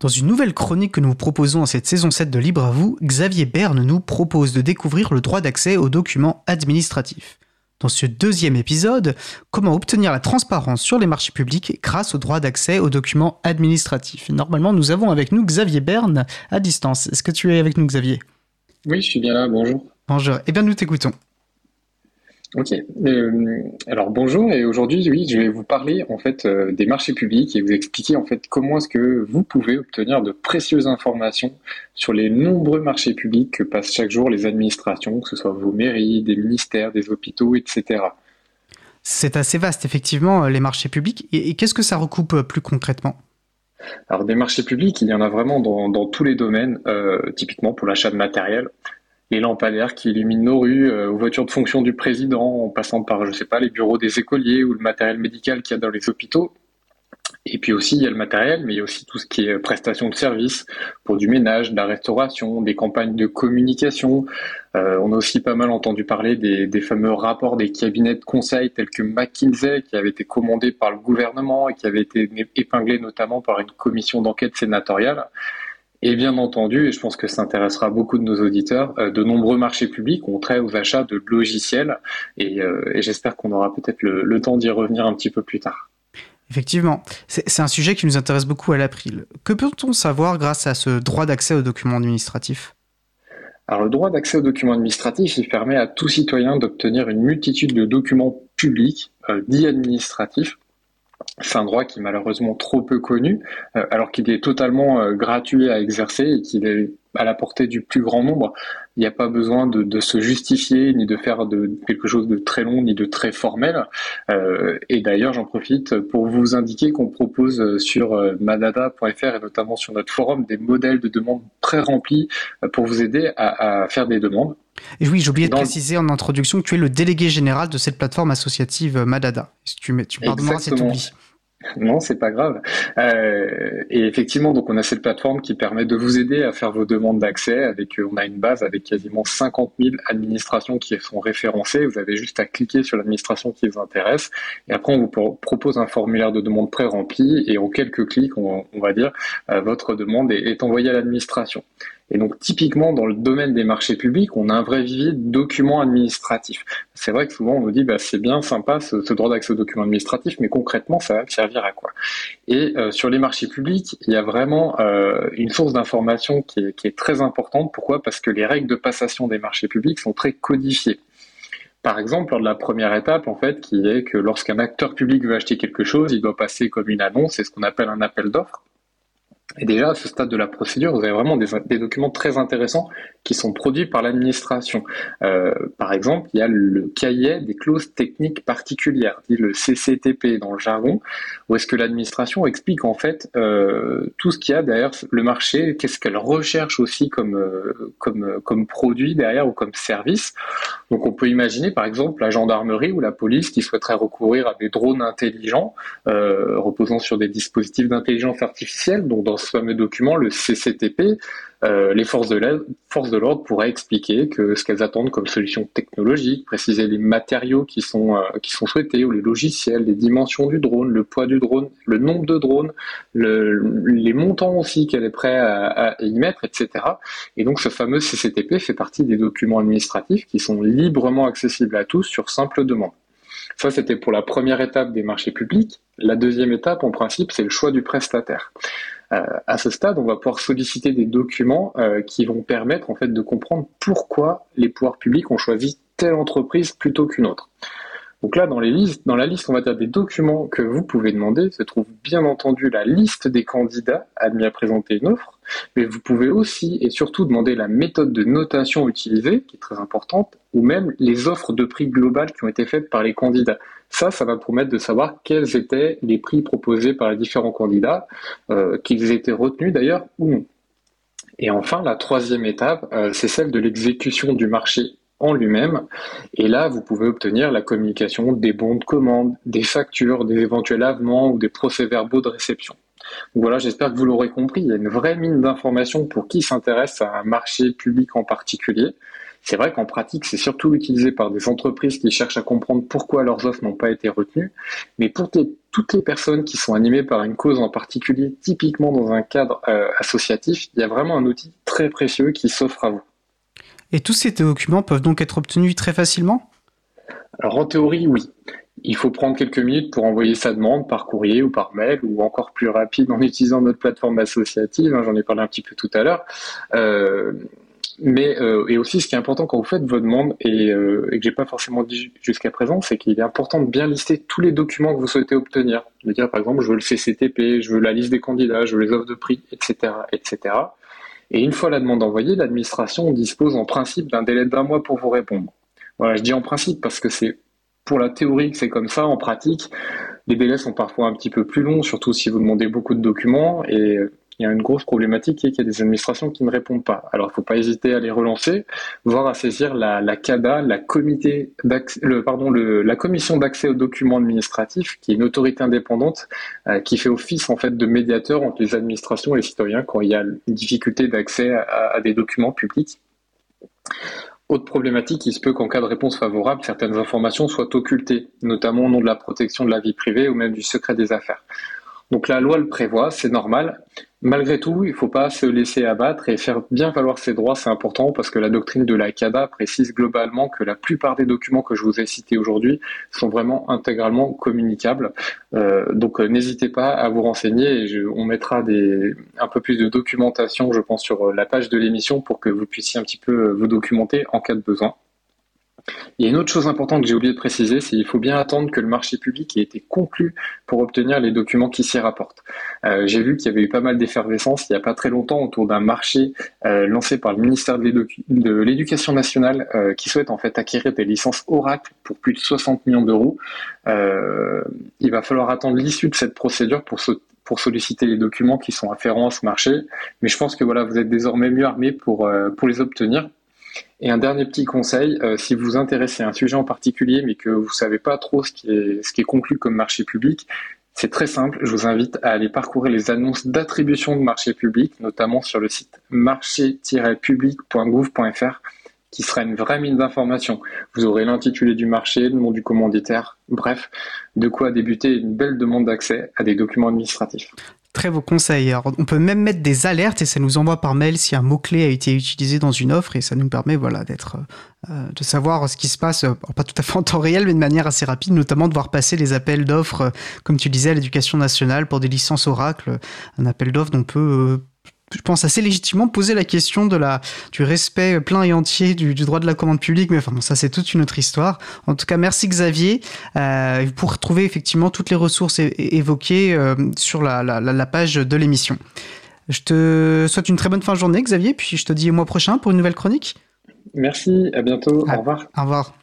Dans une nouvelle chronique que nous vous proposons en cette saison 7 de Libre à vous, Xavier Berne nous propose de découvrir le droit d'accès aux documents administratifs. Dans ce deuxième épisode, comment obtenir la transparence sur les marchés publics grâce au droit d'accès aux documents administratifs? Normalement, nous avons avec nous Xavier Berne à distance. Est-ce que tu es avec nous, Xavier? Oui, je suis bien là, bonjour. Bonjour, eh bien nous t'écoutons. Ok. Euh, alors bonjour et aujourd'hui oui je vais vous parler en fait euh, des marchés publics et vous expliquer en fait comment est-ce que vous pouvez obtenir de précieuses informations sur les nombreux marchés publics que passent chaque jour les administrations, que ce soit vos mairies, des ministères, des hôpitaux, etc. C'est assez vaste effectivement les marchés publics et, qu'est-ce que ça recoupe euh, plus concrètement? Alors des marchés publics, il y en a vraiment dans, dans tous les domaines, typiquement pour l'achat de matériel les lampadaires qui illuminent nos rues, euh, aux voitures de fonction du président, en passant par, je sais pas, les bureaux des écoliers ou le matériel médical qu'il y a dans les hôpitaux. Et puis aussi, il y a le matériel, mais il y a aussi tout ce qui est prestation de services pour du ménage, de la restauration, des campagnes de communication. Euh, on a aussi pas mal entendu parler des, des, fameux rapports des cabinets de conseil tels que McKinsey, qui avaient été commandés par le gouvernement et qui avaient été épinglés notamment par une commission d'enquête sénatoriale. Et bien entendu, et je pense que ça intéressera beaucoup de nos auditeurs, euh, de nombreux marchés publics ont trait aux achats de logiciels et, euh, j'espère qu'on aura peut-être le, temps d'y revenir un petit peu plus tard. Effectivement, c'est un sujet qui nous intéresse beaucoup à l'April. Que peut-on savoir grâce à ce droit d'accès aux documents administratifs? Alors le droit d'accès aux documents administratifs, il permet à tout citoyen d'obtenir une multitude de documents publics, euh, dits administratifs, c'est un droit qui est malheureusement trop peu connu, euh, alors qu'il est totalement euh, gratuit à exercer et qu'il est à la portée du plus grand nombre. Il n'y a pas besoin de, se justifier, ni de faire de, quelque chose de très long, ni de très formel. Euh, et d'ailleurs, j'en profite pour vous indiquer qu'on propose sur madada.fr et notamment sur notre forum des modèles de demande très remplis pour vous aider à, à faire des demandes. Et oui, j'ai oublié de préciser en introduction que tu es le délégué général de cette plateforme associative Madada. Tu, tu pardonneras cet oubli. Non, c'est pas grave. Euh, et effectivement, donc on a cette plateforme qui permet de vous aider à faire vos demandes d'accès. Avec, on a une base avec quasiment 50 000 administrations qui sont référencées. Vous avez juste à cliquer sur l'administration qui vous intéresse, et après on vous propose un formulaire de demande pré-rempli, et en quelques clics, on, va dire, euh, votre demande est envoyée à l'administration. Et donc typiquement dans le domaine des marchés publics, on a un vrai vivier de documents administratifs. C'est vrai que souvent on nous dit bah, c'est bien sympa ce, droit d'accès aux documents administratifs, mais concrètement ça va servir à quoi? Et euh, sur les marchés publics, il y a vraiment euh, une source d'information qui qui est très importante. Pourquoi? Parce que les règles de passation des marchés publics sont très codifiées. Par exemple, lors de la première étape, en fait, qui est que lorsqu'un acteur public veut acheter quelque chose, il doit passer comme une annonce, c'est ce qu'on appelle un appel d'offres. Et déjà, à ce stade de la procédure, vous avez vraiment des, des documents très intéressants qui sont produits par l'administration. Euh, par exemple, il y a le cahier des clauses techniques particulières, dit le CCTP dans le jargon, où est-ce que l'administration explique en fait euh, tout ce qu'il y a derrière le marché, qu'est-ce qu'elle recherche aussi comme, euh, comme, comme produit derrière ou comme service. Donc on peut imaginer par exemple la gendarmerie ou la police qui souhaiterait recourir à des drones intelligents euh, reposant sur des dispositifs d'intelligence artificielle. Donc dans ce fameux document, le CCTP, euh, les forces de l'ordre pourraient expliquer que ce qu'elles attendent comme solution technologique, préciser les matériaux qui sont, euh, qui sont souhaités ou les logiciels, les dimensions du drone, le poids du drone, le nombre de drones, les montants aussi qu'elle est prête à, à, y mettre, etc. Et donc ce fameux CCTP fait partie des documents administratifs qui sont librement accessibles à tous sur simple demande. Ça, c'était pour la première étape des marchés publics. La deuxième étape, en principe, c'est le choix du prestataire. Euh, à ce stade, on va pouvoir solliciter des documents euh, qui vont permettre en fait de comprendre pourquoi les pouvoirs publics ont choisi telle entreprise plutôt qu'une autre. Donc là, dans, les listes, dans la liste, on va dire des documents que vous pouvez demander, se trouve bien entendu la liste des candidats admis à présenter une offre, mais vous pouvez aussi et surtout demander la méthode de notation utilisée, qui est très importante, ou même les offres de prix globales qui ont été faites par les candidats. Ça, ça va permettre de savoir quels étaient les prix proposés par les différents candidats, euh, qu'ils étaient retenus d'ailleurs ou non. Et enfin, la troisième étape, euh, c'est celle de l'exécution du marché en lui-même. Et là, vous pouvez obtenir la communication des bons de commande, des factures, des éventuels avements ou des procès-verbaux de réception. Donc voilà, j'espère que vous l'aurez compris, il y a une vraie mine d'informations pour qui s'intéresse à un marché public en particulier. C'est vrai qu'en pratique, c'est surtout utilisé par des entreprises qui cherchent à comprendre pourquoi leurs offres n'ont pas été retenues. Mais pour toutes les personnes qui sont animées par une cause en particulier, typiquement dans un cadre euh, associatif, il y a vraiment un outil très précieux qui s'offre à vous. Et tous ces documents peuvent donc être obtenus très facilement? Alors en théorie, oui. Il faut prendre quelques minutes pour envoyer sa demande par courrier ou par mail ou encore plus rapide en utilisant notre plateforme associative. Hein, j'en ai parlé un petit peu tout à l'heure. Euh, mais euh, et aussi, ce qui est important quand vous faites votre demande et, euh, et que j'ai pas forcément dit jusqu'à présent, c'est qu'il est important de bien lister tous les documents que vous souhaitez obtenir. De dire par exemple, je veux le CCTP, je veux la liste des candidats, je veux les offres de prix, etc., etc. Et une fois la demande envoyée, l'administration dispose en principe d'un délai d'un mois pour vous répondre. Voilà, je dis en principe parce que c'est pour la théorie que c'est comme ça. En pratique, les délais sont parfois un petit peu plus longs, surtout si vous demandez beaucoup de documents. Et il y a une grosse problématique qui est qu'il y a des administrations qui ne répondent pas. Alors, il ne faut pas hésiter à les relancer, voire à saisir la, CADA, la, commission d'accès aux documents administratifs, qui est une autorité indépendante euh, qui fait office en fait de médiateur entre les administrations et les citoyens quand il y a une difficulté d'accès à des documents publics. Autre problématique, il se peut qu'en cas de réponse favorable, certaines informations soient occultées, notamment au nom de la protection de la vie privée ou même du secret des affaires. Donc la loi le prévoit, c'est normal. Malgré tout, il ne faut pas se laisser abattre et faire bien valoir ses droits, c'est important parce que la doctrine de la CADA précise globalement que la plupart des documents que je vous ai cités aujourd'hui sont vraiment intégralement communicables. Euh, donc euh, n'hésitez pas à vous renseigner et on mettra un peu plus de documentation, je pense, sur la page de l'émission pour que vous puissiez un petit peu vous documenter en cas de besoin. Il y a une autre chose importante que j'ai oublié de préciser, c'est qu'il faut bien attendre que le marché public ait été conclu pour obtenir les documents qui s'y rapportent. Euh, j'ai vu qu'il y avait eu pas mal d'effervescence il n'y a pas très longtemps autour d'un marché euh, lancé par le ministère de l'Éducation nationale euh, qui souhaite en fait acquérir des licences Oracle pour plus de 60 millions d'euros. il va falloir attendre l'issue de cette procédure pour solliciter les documents qui sont afférents à ce marché. Mais je pense que voilà, vous êtes désormais mieux pour, pour les obtenir. Et un dernier petit conseil, euh, si vous vous intéressez à un sujet en particulier, mais que vous savez pas trop ce qui est, ce qui est conclu comme marché public, c'est très simple. Je vous invite à aller parcourir les annonces d'attribution de marché public, notamment sur le site marché-public.gouv.fr, qui sera une vraie mine d'informations. Vous aurez l'intitulé du marché, le nom du commanditaire, bref, de quoi débuter une belle demande d'accès à des documents administratifs très vos conseils. on peut même mettre des alertes et ça nous envoie par mail si un mot-clé a été utilisé dans une offre et ça nous permet voilà, d'être, euh, de savoir ce qui se passe, pas tout à fait en temps réel, mais de manière assez rapide, notamment de voir passer les appels d'offres, euh, comme tu disais, à l'éducation nationale pour des licences Oracle. Un appel d'offres dont on peut euh, je pense assez légitimement poser la question de la du respect plein et entier du, droit de la commande publique. Mais enfin bon ça c'est toute une autre histoire. En tout cas merci Xavier. Euh, pour retrouver effectivement toutes les ressources évoquées euh, sur la, la, la, page de l'émission. Je te souhaite une très bonne fin de journée Xavier. Puis je te dis au mois prochain pour une nouvelle chronique. Merci. À bientôt. Au revoir. au revoir